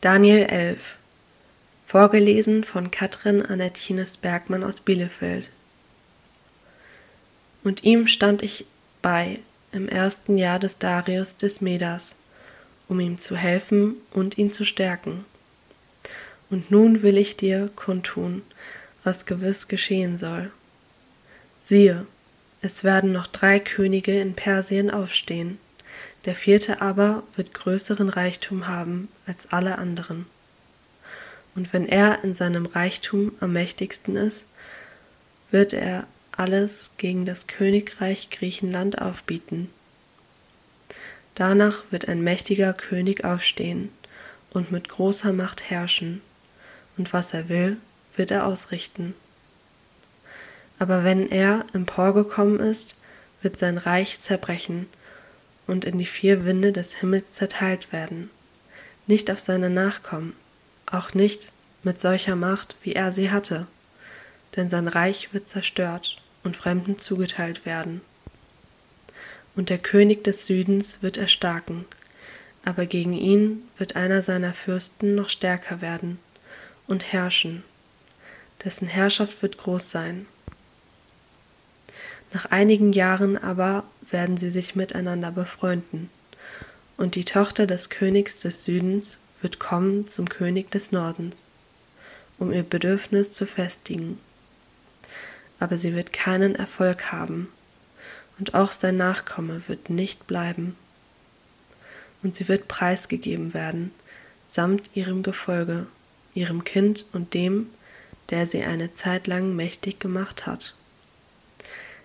Daniel 11 Vorgelesen von Katrin Annettines Bergmann aus Bielefeld Und ihm stand ich bei im ersten Jahr des Darius des Medas, um ihm zu helfen und ihn zu stärken. Und nun will ich dir kundtun, was gewiss geschehen soll. Siehe, es werden noch drei Könige in Persien aufstehen der vierte aber wird größeren Reichtum haben als alle anderen. Und wenn er in seinem Reichtum am mächtigsten ist, wird er alles gegen das Königreich Griechenland aufbieten. Danach wird ein mächtiger König aufstehen und mit großer Macht herrschen, und was er will, wird er ausrichten. Aber wenn er emporgekommen ist, wird sein Reich zerbrechen und in die vier Winde des Himmels zerteilt werden, nicht auf seine Nachkommen, auch nicht mit solcher Macht, wie er sie hatte, denn sein Reich wird zerstört und Fremden zugeteilt werden. Und der König des Südens wird erstarken, aber gegen ihn wird einer seiner Fürsten noch stärker werden und herrschen, dessen Herrschaft wird groß sein. Nach einigen Jahren aber werden sie sich miteinander befreunden, und die Tochter des Königs des Südens wird kommen zum König des Nordens, um ihr Bedürfnis zu festigen. Aber sie wird keinen Erfolg haben, und auch sein Nachkomme wird nicht bleiben. Und sie wird preisgegeben werden, samt ihrem Gefolge, ihrem Kind und dem, der sie eine Zeit lang mächtig gemacht hat.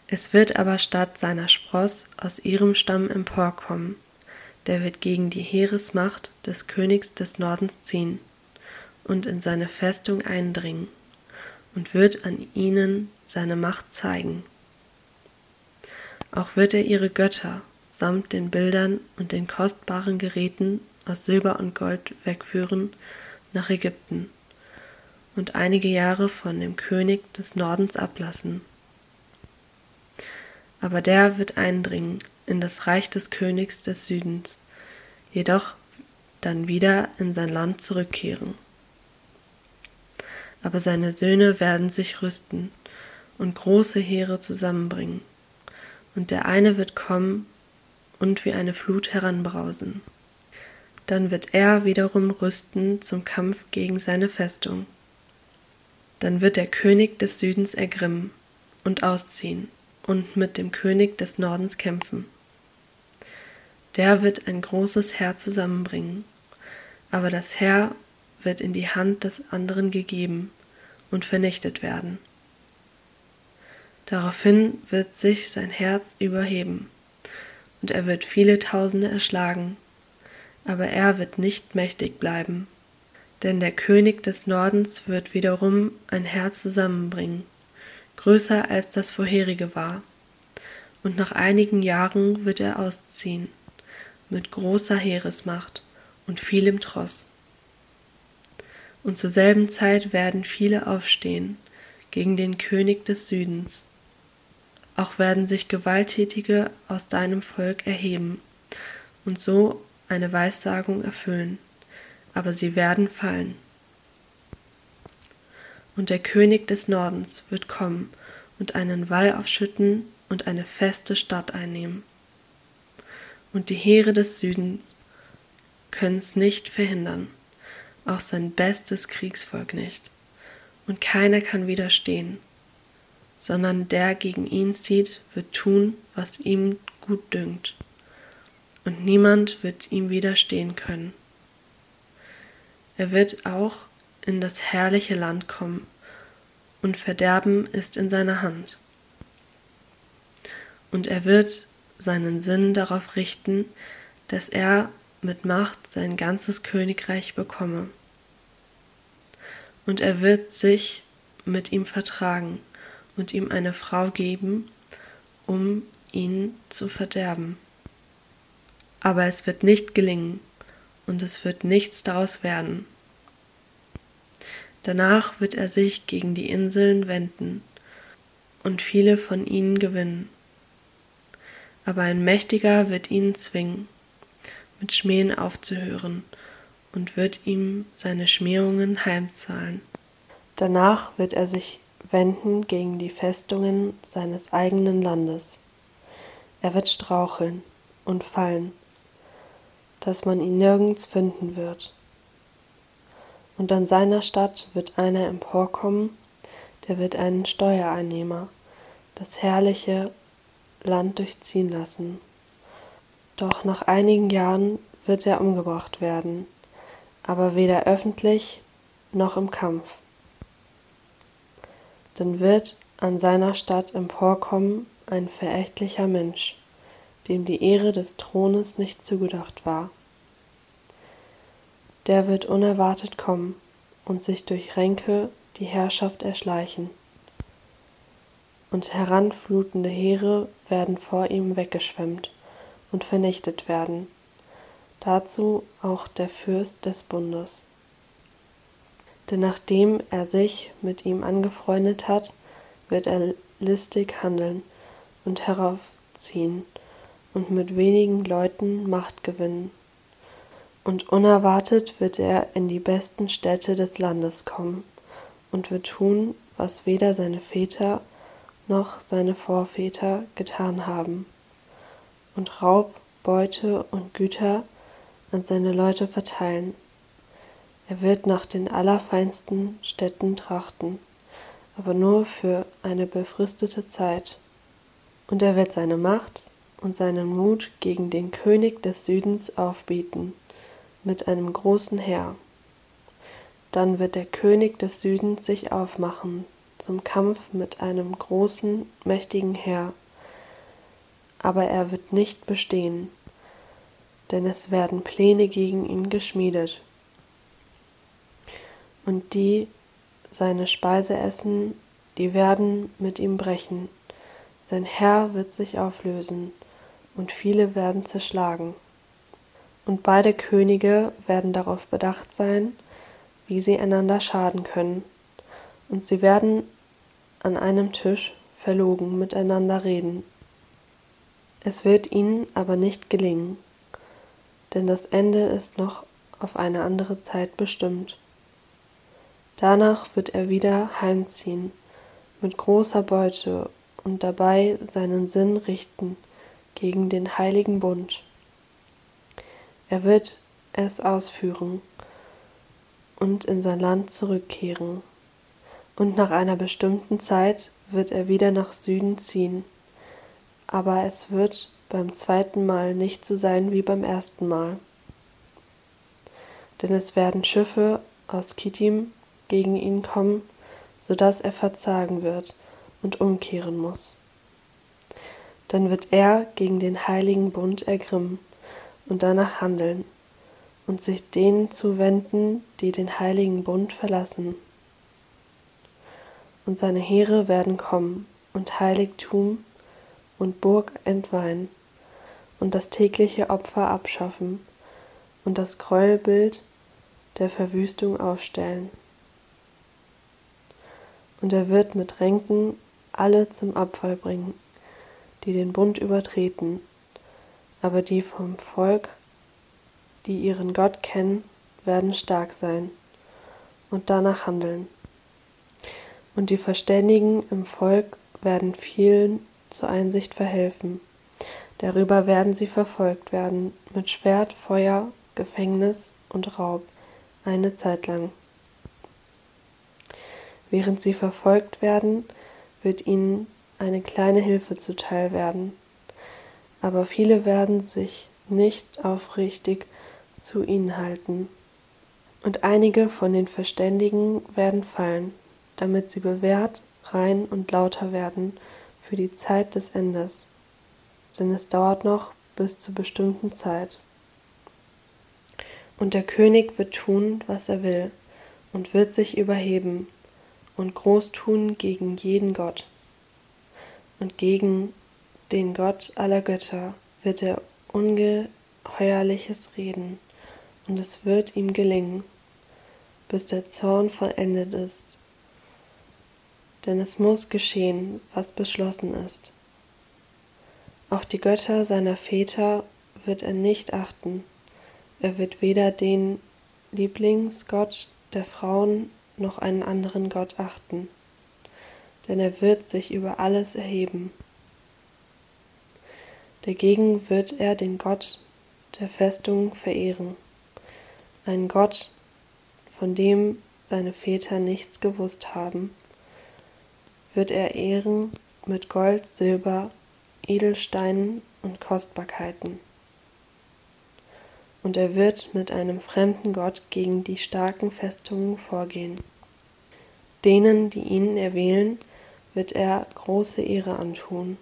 Es wird aber statt seiner Spross aus ihrem Stamm emporkommen, der wird gegen die Heeresmacht des Königs des Nordens ziehen und in seine Festung eindringen und wird an ihnen seine Macht zeigen. Auch wird er ihre Götter samt den Bildern und den kostbaren Geräten aus Silber und Gold wegführen nach Ägypten und einige Jahre von dem König des Nordens ablassen aber der wird eindringen in das Reich des Königs des Südens, jedoch dann wieder in sein Land zurückkehren. Aber seine Söhne werden sich rüsten und große Heere zusammenbringen, und der eine wird kommen und wie eine Flut heranbrausen. Dann wird er wiederum rüsten zum Kampf gegen seine Festung. Dann wird der König des Südens ergrimmen und ausziehen und mit dem König des Nordens kämpfen. Der wird ein großes Heer zusammenbringen, aber das Heer wird in die Hand des anderen gegeben und vernichtet werden. Daraufhin wird sich sein Herz überheben, und er wird viele Tausende erschlagen, aber er wird nicht mächtig bleiben, denn der König des Nordens wird wiederum ein Heer zusammenbringen größer als das vorherige war. Und nach einigen Jahren wird er ausziehen, mit großer Heeresmacht und vielem Tross. Und zur selben Zeit werden viele aufstehen gegen den König des Südens. Auch werden sich Gewalttätige aus deinem Volk erheben und so eine Weissagung erfüllen, aber sie werden fallen und der König des Nordens wird kommen und einen Wall aufschütten und eine feste Stadt einnehmen. Und die Heere des Südens können's nicht verhindern, auch sein bestes Kriegsvolk nicht, und keiner kann widerstehen, sondern der gegen ihn zieht, wird tun, was ihm gut dünkt, und niemand wird ihm widerstehen können. Er wird auch in das herrliche Land kommen, und Verderben ist in seiner Hand. Und er wird seinen Sinn darauf richten, dass er mit Macht sein ganzes Königreich bekomme. Und er wird sich mit ihm vertragen und ihm eine Frau geben, um ihn zu verderben. Aber es wird nicht gelingen, und es wird nichts daraus werden. Danach wird er sich gegen die Inseln wenden und viele von ihnen gewinnen. Aber ein Mächtiger wird ihn zwingen, mit Schmähen aufzuhören und wird ihm seine Schmähungen heimzahlen. Danach wird er sich wenden gegen die Festungen seines eigenen Landes. Er wird straucheln und fallen, dass man ihn nirgends finden wird. Und an seiner Stadt wird einer emporkommen, der wird einen Steuereinnehmer, das herrliche Land durchziehen lassen. Doch nach einigen Jahren wird er umgebracht werden, aber weder öffentlich noch im Kampf. Dann wird an seiner Stadt emporkommen ein verächtlicher Mensch, dem die Ehre des Thrones nicht zugedacht war. Der wird unerwartet kommen und sich durch Ränke die Herrschaft erschleichen. Und heranflutende Heere werden vor ihm weggeschwemmt und vernichtet werden, dazu auch der Fürst des Bundes. Denn nachdem er sich mit ihm angefreundet hat, wird er listig handeln und heraufziehen und mit wenigen Leuten Macht gewinnen. Und unerwartet wird er in die besten Städte des Landes kommen und wird tun, was weder seine Väter noch seine Vorväter getan haben, und Raub, Beute und Güter an seine Leute verteilen. Er wird nach den allerfeinsten Städten trachten, aber nur für eine befristete Zeit. Und er wird seine Macht und seinen Mut gegen den König des Südens aufbieten mit einem großen Heer. Dann wird der König des Südens sich aufmachen zum Kampf mit einem großen, mächtigen Heer, aber er wird nicht bestehen, denn es werden Pläne gegen ihn geschmiedet. Und die seine Speise essen, die werden mit ihm brechen sein Herr wird sich auflösen, und viele werden zerschlagen. Und beide Könige werden darauf bedacht sein, wie sie einander schaden können, und sie werden an einem Tisch verlogen miteinander reden. Es wird ihnen aber nicht gelingen, denn das Ende ist noch auf eine andere Zeit bestimmt. Danach wird er wieder heimziehen mit großer Beute und dabei seinen Sinn richten gegen den heiligen Bund. Er wird es ausführen und in sein Land zurückkehren. Und nach einer bestimmten Zeit wird er wieder nach Süden ziehen. Aber es wird beim zweiten Mal nicht so sein wie beim ersten Mal. Denn es werden Schiffe aus Kittim gegen ihn kommen, so dass er verzagen wird und umkehren muss. Dann wird er gegen den heiligen Bund ergrimmen und danach handeln und sich denen zuwenden, die den heiligen Bund verlassen. Und seine Heere werden kommen und Heiligtum und Burg entweihen und das tägliche Opfer abschaffen und das Gräuelbild der Verwüstung aufstellen. Und er wird mit Ränken alle zum Abfall bringen, die den Bund übertreten, aber die vom Volk, die ihren Gott kennen, werden stark sein und danach handeln. Und die Verständigen im Volk werden vielen zur Einsicht verhelfen. Darüber werden sie verfolgt werden mit Schwert, Feuer, Gefängnis und Raub eine Zeit lang. Während sie verfolgt werden, wird ihnen eine kleine Hilfe zuteil werden. Aber viele werden sich nicht aufrichtig zu ihnen halten. Und einige von den Verständigen werden fallen, damit sie bewährt, rein und lauter werden für die Zeit des Endes. Denn es dauert noch bis zur bestimmten Zeit. Und der König wird tun, was er will, und wird sich überheben und groß tun gegen jeden Gott. Und gegen den Gott aller Götter wird er ungeheuerliches reden, und es wird ihm gelingen, bis der Zorn vollendet ist. Denn es muss geschehen, was beschlossen ist. Auch die Götter seiner Väter wird er nicht achten, er wird weder denen Lieblingsgott der Frauen noch einen anderen Gott achten, denn er wird sich über alles erheben. Dagegen wird er den Gott der Festung verehren, einen Gott, von dem seine Väter nichts gewusst haben, wird er ehren mit Gold, Silber, Edelsteinen und Kostbarkeiten. Und er wird mit einem fremden Gott gegen die starken Festungen vorgehen. Denen, die ihn erwählen, wird er große Ehre antun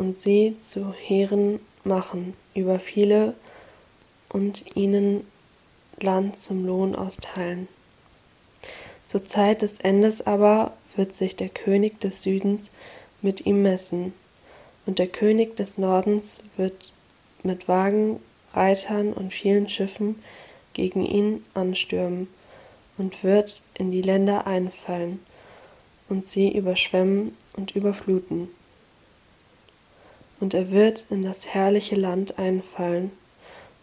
und sie zu Heeren machen über viele und ihnen Land zum Lohn austeilen. Zur Zeit des Endes aber wird sich der König des Südens mit ihm messen, und der König des Nordens wird mit Wagen, Reitern und vielen Schiffen gegen ihn anstürmen und wird in die Länder einfallen und sie überschwemmen und überfluten. Und er wird in das herrliche Land einfallen,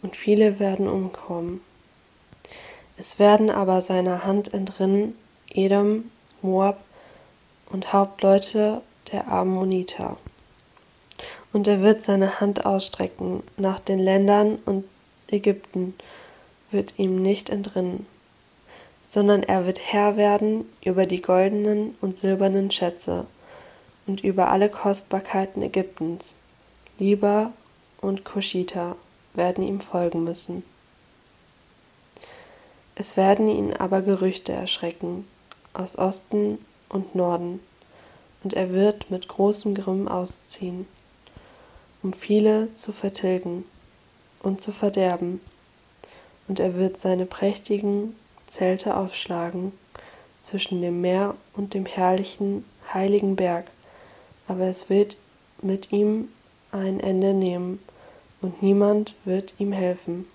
und viele werden umkommen. Es werden aber seiner Hand entrinnen Edom, Moab und Hauptleute der Ammoniter. Und er wird seine Hand ausstrecken nach den Ländern und Ägypten wird ihm nicht entrinnen, sondern er wird Herr werden über die goldenen und silbernen Schätze und über alle Kostbarkeiten Ägyptens. Liba und Kushita werden ihm folgen müssen. Es werden ihn aber Gerüchte erschrecken, aus Osten und Norden, und er wird mit großem Grimm ausziehen, um viele zu vertilgen und zu verderben, und er wird seine prächtigen Zelte aufschlagen zwischen dem Meer und dem herrlichen, heiligen Berg, aber es wird mit ihm ein Ende nehmen, und niemand wird ihm helfen.